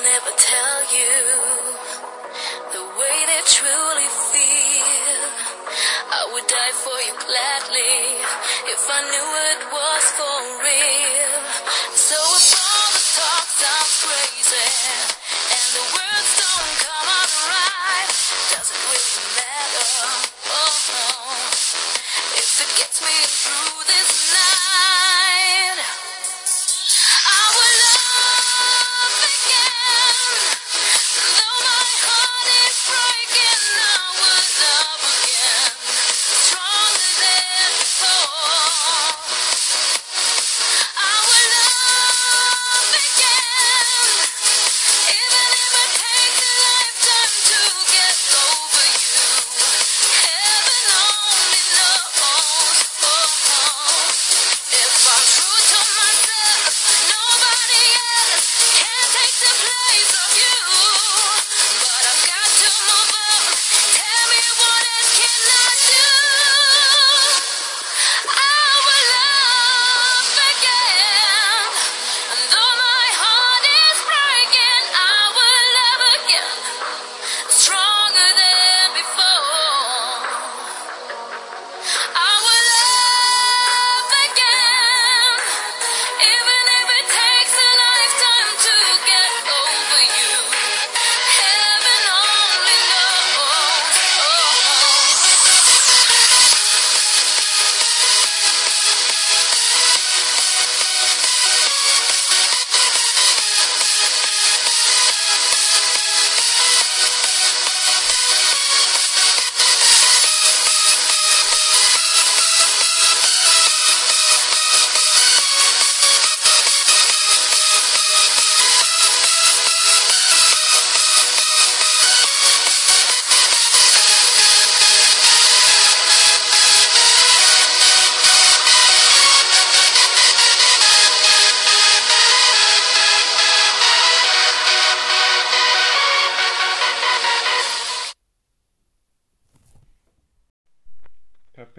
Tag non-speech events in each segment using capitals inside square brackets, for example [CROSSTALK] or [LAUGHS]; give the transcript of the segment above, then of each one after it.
Never tell you the way they truly feel. I would die for you gladly if I knew it was for real. So if all the talk sounds crazy and the words don't come out right, does it really matter? Oh, if it gets me through this night.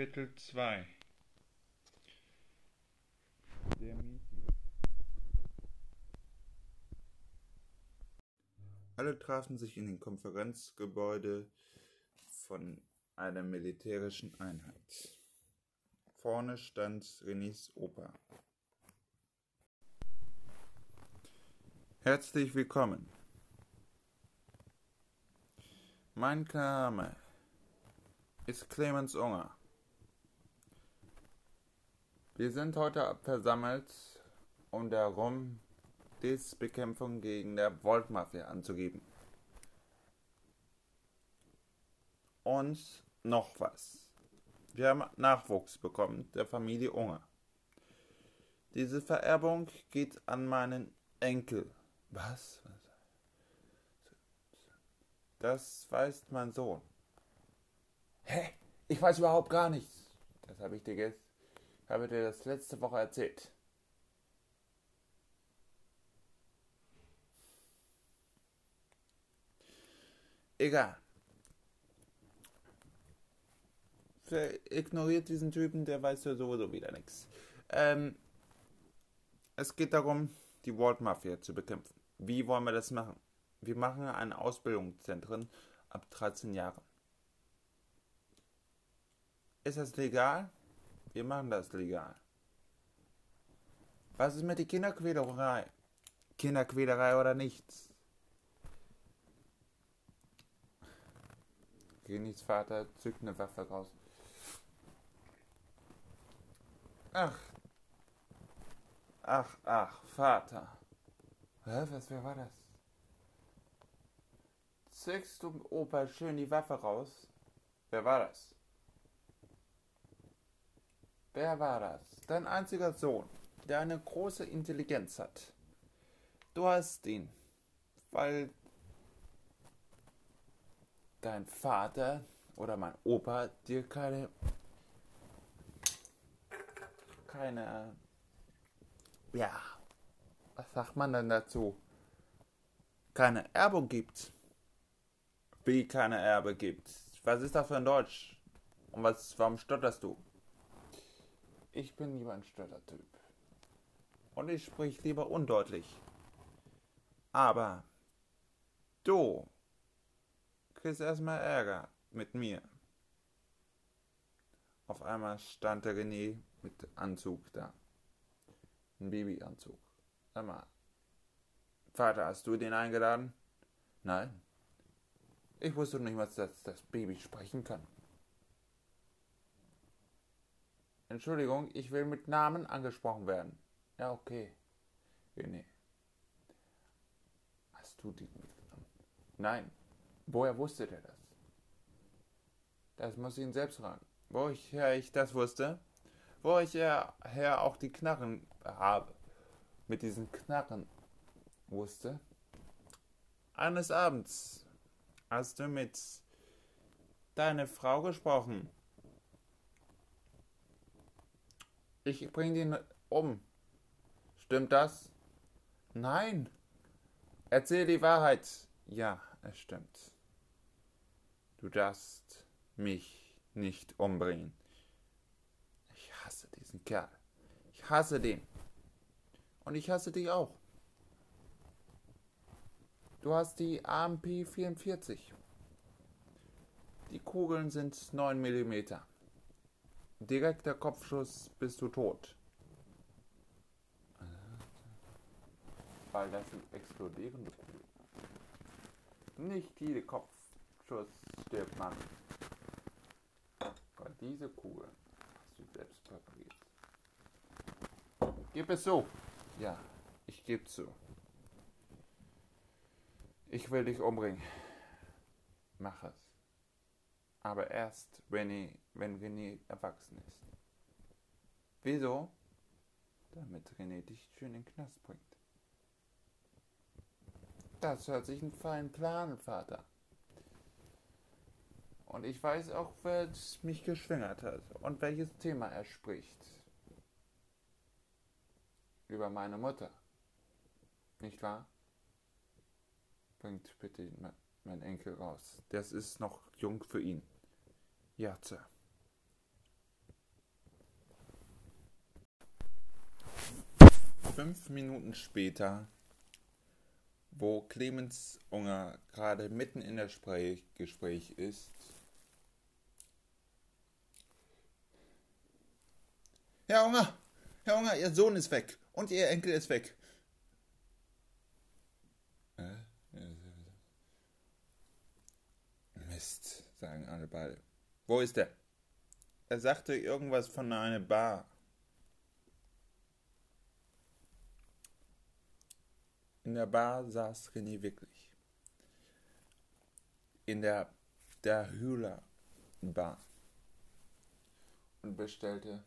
Kapitel 2 Der Alle trafen sich in dem Konferenzgebäude von einer militärischen Einheit. Vorne stand Renés Opa. Herzlich willkommen. Mein Name ist Clemens Unger. Wir sind heute versammelt, um darum die Bekämpfung gegen der Volt-Mafia anzugeben. Und noch was. Wir haben Nachwuchs bekommen, der Familie Unger. Diese Vererbung geht an meinen Enkel. Was? Das weiß mein Sohn. Hä? Ich weiß überhaupt gar nichts. Das habe ich dir gestern, habe dir das letzte Woche erzählt. Egal. Ignoriert diesen Typen, der weiß ja sowieso wieder nichts. Ähm, es geht darum, die World Mafia zu bekämpfen. Wie wollen wir das machen? Wir machen ein Ausbildungszentrum ab 13 Jahren. Ist das legal? Wir machen das legal. Was ist mit der Kinderquälerei? Kinderquälerei oder nichts? Renis Vater zückt eine Waffe raus. Ach. Ach, ach, Vater. Hä, was, wer war das? Zückst du Opa schön die Waffe raus? Wer war das? Wer war das? Dein einziger Sohn, der eine große Intelligenz hat. Du hast ihn, weil dein Vater oder mein Opa dir keine keine ja was sagt man denn dazu? Keine Erbung gibt. Wie keine Erbe gibt? Was ist das für ein Deutsch? Und was warum stotterst du ich bin lieber ein Stottertyp und ich sprich lieber undeutlich aber du kriegst erstmal Ärger mit mir. Auf einmal stand der René mit Anzug da. Ein Babyanzug. Sag mal, Vater, hast du den eingeladen? Nein. Ich wusste nicht mal, dass das Baby sprechen kann. Entschuldigung, ich will mit Namen angesprochen werden. Ja, okay. René. Hast du die mitgenommen? Nein. Woher wusste der das? Das muss ich ihn selbst fragen. Woher ich das wusste? Woher her auch die Knarren habe. Mit diesen Knarren wusste. Eines Abends hast du mit deiner Frau gesprochen. Ich bring den um. Stimmt das? Nein. Erzähl die Wahrheit. Ja, es stimmt. Du darfst mich nicht umbringen. Ich hasse diesen Kerl. Ich hasse den. Und ich hasse dich auch. Du hast die AMP 44. Die Kugeln sind 9 mm. Direkter Kopfschuss bist du tot. Weil das sind explodierende Kugeln. Nicht jede Kopfschuss stirbt man. Aber diese Kugel hast du selbst präpariert. Gib es so. Ja, ich gebe zu. Ich will dich umbringen. Mach es. Aber erst, wenn, ich, wenn René erwachsen ist. Wieso? Damit René dich schön in den Knast bringt. Das hört sich ein feinen Plan, Vater. Und ich weiß auch, wer mich geschwängert hat und welches Thema er spricht. Über meine Mutter. Nicht wahr? Bringt bitte mein Enkel raus. Das ist noch jung für ihn. Ja, Sir. Fünf Minuten später wo Clemens Unger gerade mitten in Sprech Gespräch ist. Herr Unger, Herr Unger, Ihr Sohn ist weg und Ihr Enkel ist weg. Sagen alle beide. Wo ist er? Er sagte irgendwas von einer Bar. In der Bar saß René wirklich. In der, der Hühler Bar. Und bestellte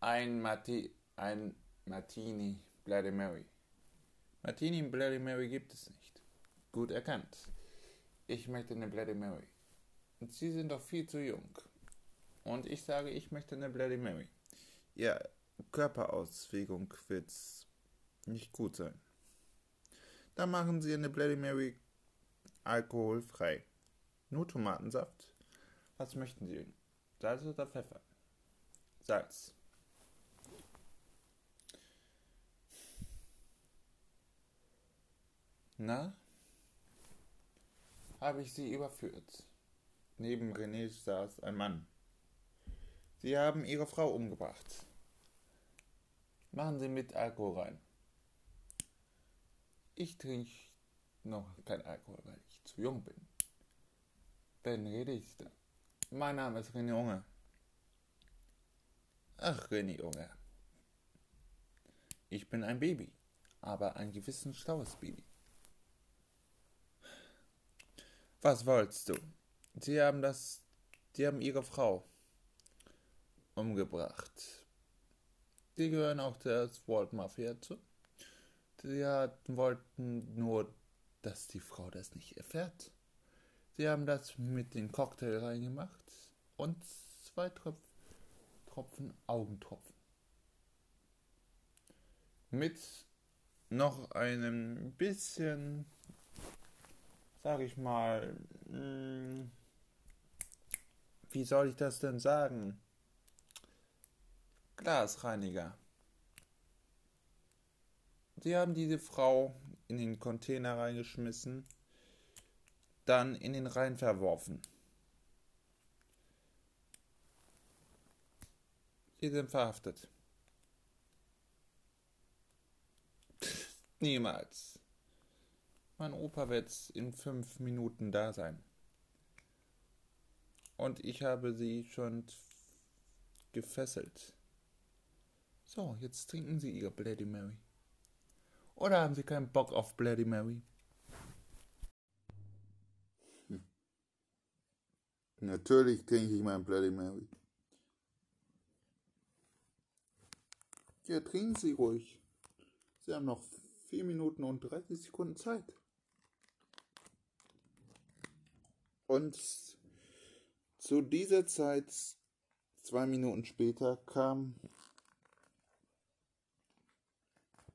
ein, Marti, ein Martini Bloody Mary. Martini Bloody Mary gibt es nicht. Gut erkannt. Ich möchte eine Bloody Mary. Und Sie sind doch viel zu jung. Und ich sage, ich möchte eine Bloody Mary. Ihr Körperauslegung wird nicht gut sein. Dann machen Sie eine Bloody Mary alkoholfrei. Nur Tomatensaft. Was möchten Sie? Salz oder Pfeffer? Salz. Na? Habe ich Sie überführt? Neben René saß ein Mann. Sie haben Ihre Frau umgebracht. Machen Sie mit Alkohol rein. Ich trinke noch kein Alkohol, weil ich zu jung bin. Wen rede ich da? Mein Name ist René Unger. Ach, René Unger. Ich bin ein Baby. aber ein gewissen schlaues Baby. Was wolltest du? Sie haben das, sie haben ihre Frau umgebracht. Die gehören auch der Sword Mafia zu. Sie wollten nur, dass die Frau das nicht erfährt. Sie haben das mit den Cocktail reingemacht und zwei Tröpf Tropfen Augentropfen. Mit noch einem bisschen, sag ich mal, hm, wie soll ich das denn sagen? Glasreiniger. Sie haben diese Frau in den Container reingeschmissen, dann in den Rhein verworfen. Sie sind verhaftet. Niemals. Mein Opa wird in fünf Minuten da sein. Und ich habe sie schon gefesselt. So, jetzt trinken Sie Ihre Bloody Mary. Oder haben Sie keinen Bock auf Bloody Mary? Hm. Natürlich trinke ich mein Bloody Mary. Ja, trinken Sie ruhig. Sie haben noch 4 Minuten und 30 Sekunden Zeit. Und zu dieser Zeit, zwei Minuten später, kam,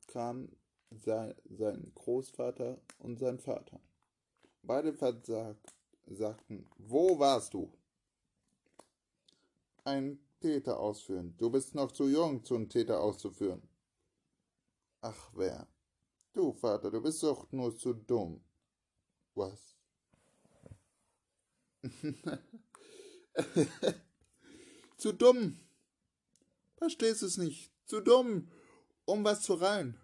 kam sein, sein Großvater und sein Vater. Beide versagt, sagten, wo warst du? Ein Täter ausführen. Du bist noch zu jung, zu einem Täter auszuführen. Ach wer? Du, Vater, du bist doch nur zu dumm. Was? [LAUGHS] zu dumm. Verstehst du es nicht? Zu dumm, um was zu reihen.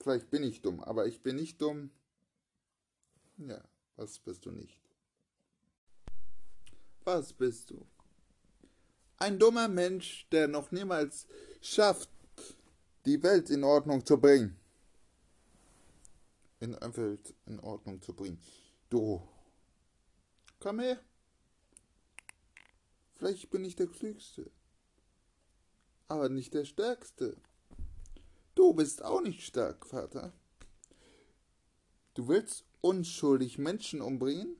Vielleicht bin ich dumm, aber ich bin nicht dumm. Ja, was bist du nicht? Was bist du? Ein dummer Mensch, der noch niemals schafft, die Welt in Ordnung zu bringen. In Welt in Ordnung zu bringen. Du, komm her. Vielleicht bin ich der Klügste, aber nicht der Stärkste. Du bist auch nicht stark, Vater. Du willst unschuldig Menschen umbringen?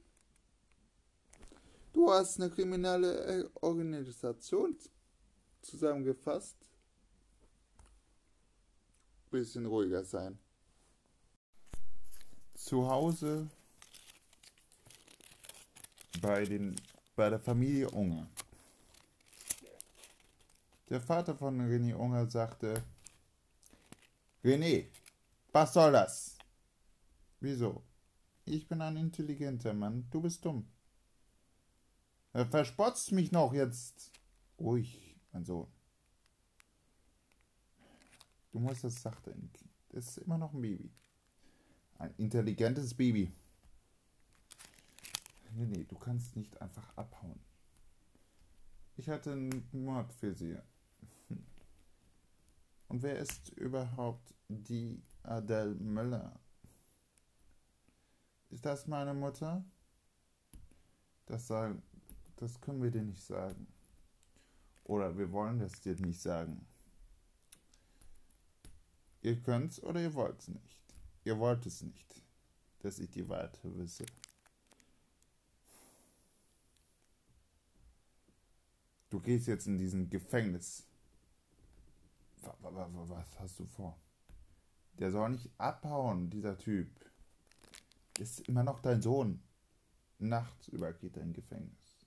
Du hast eine kriminelle Organisation zusammengefasst. Bisschen ruhiger sein. Zu Hause bei, den, bei der Familie Unger. Der Vater von René Unger sagte, René, was soll das? Wieso? Ich bin ein intelligenter Mann, du bist dumm. Er verspotzt mich noch jetzt. Ruhig, mein Sohn. Du musst das sachte in Das ist immer noch ein Baby. Ein intelligentes Baby. Nee, nee, du kannst nicht einfach abhauen. Ich hatte einen Mord für sie. Und wer ist überhaupt die Adele Müller? Ist das meine Mutter? Das, sagen, das können wir dir nicht sagen. Oder wir wollen das dir nicht sagen. Ihr könnt's oder ihr wollt's nicht. Ihr wollt es nicht, dass ich die Wahrheit wisse. Du gehst jetzt in diesen Gefängnis. Was hast du vor? Der soll nicht abhauen, dieser Typ. Ist immer noch dein Sohn. Nachts über geht er in Gefängnis.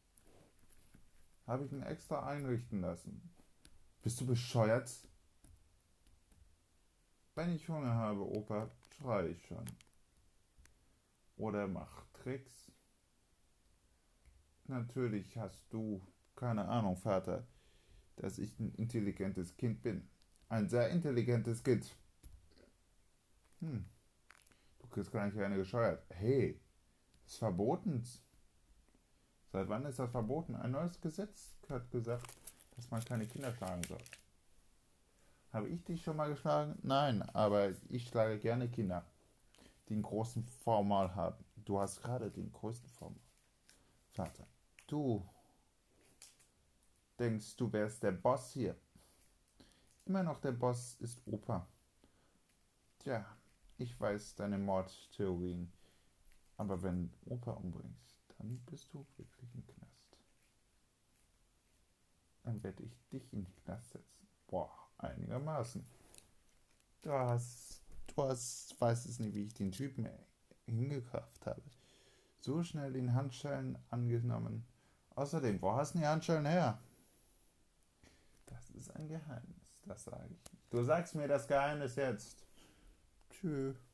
Habe ich ihn extra einrichten lassen. Bist du bescheuert? Wenn ich Hunger habe, Opa, schrei ich schon. Oder mach Tricks. Natürlich hast du keine Ahnung, Vater, dass ich ein intelligentes Kind bin. Ein sehr intelligentes Kind. Hm. Du kriegst gar nicht eine gescheuert. Hey, ist verboten. Seit wann ist das verboten? Ein neues Gesetz hat gesagt, dass man keine Kinder schlagen soll. Habe ich dich schon mal geschlagen? Nein, aber ich schlage gerne Kinder, die einen großen Vormal haben. Du hast gerade den größten Vormal. Vater, du denkst, du wärst der Boss hier. Immer noch der Boss ist Opa. Tja, ich weiß deine Mordtheorien, aber wenn Opa umbringst, dann bist du wirklich im Knast. Dann werde ich dich in den Knast setzen. Boah, einigermaßen. Du hast, du hast, weißt es nicht, wie ich den Typen hingekauft habe. So schnell den Handschellen angenommen. Außerdem, wo hast du die Handschellen her? Das ist ein Geheimnis, das sage ich. Du sagst mir das Geheimnis jetzt. Tschüss.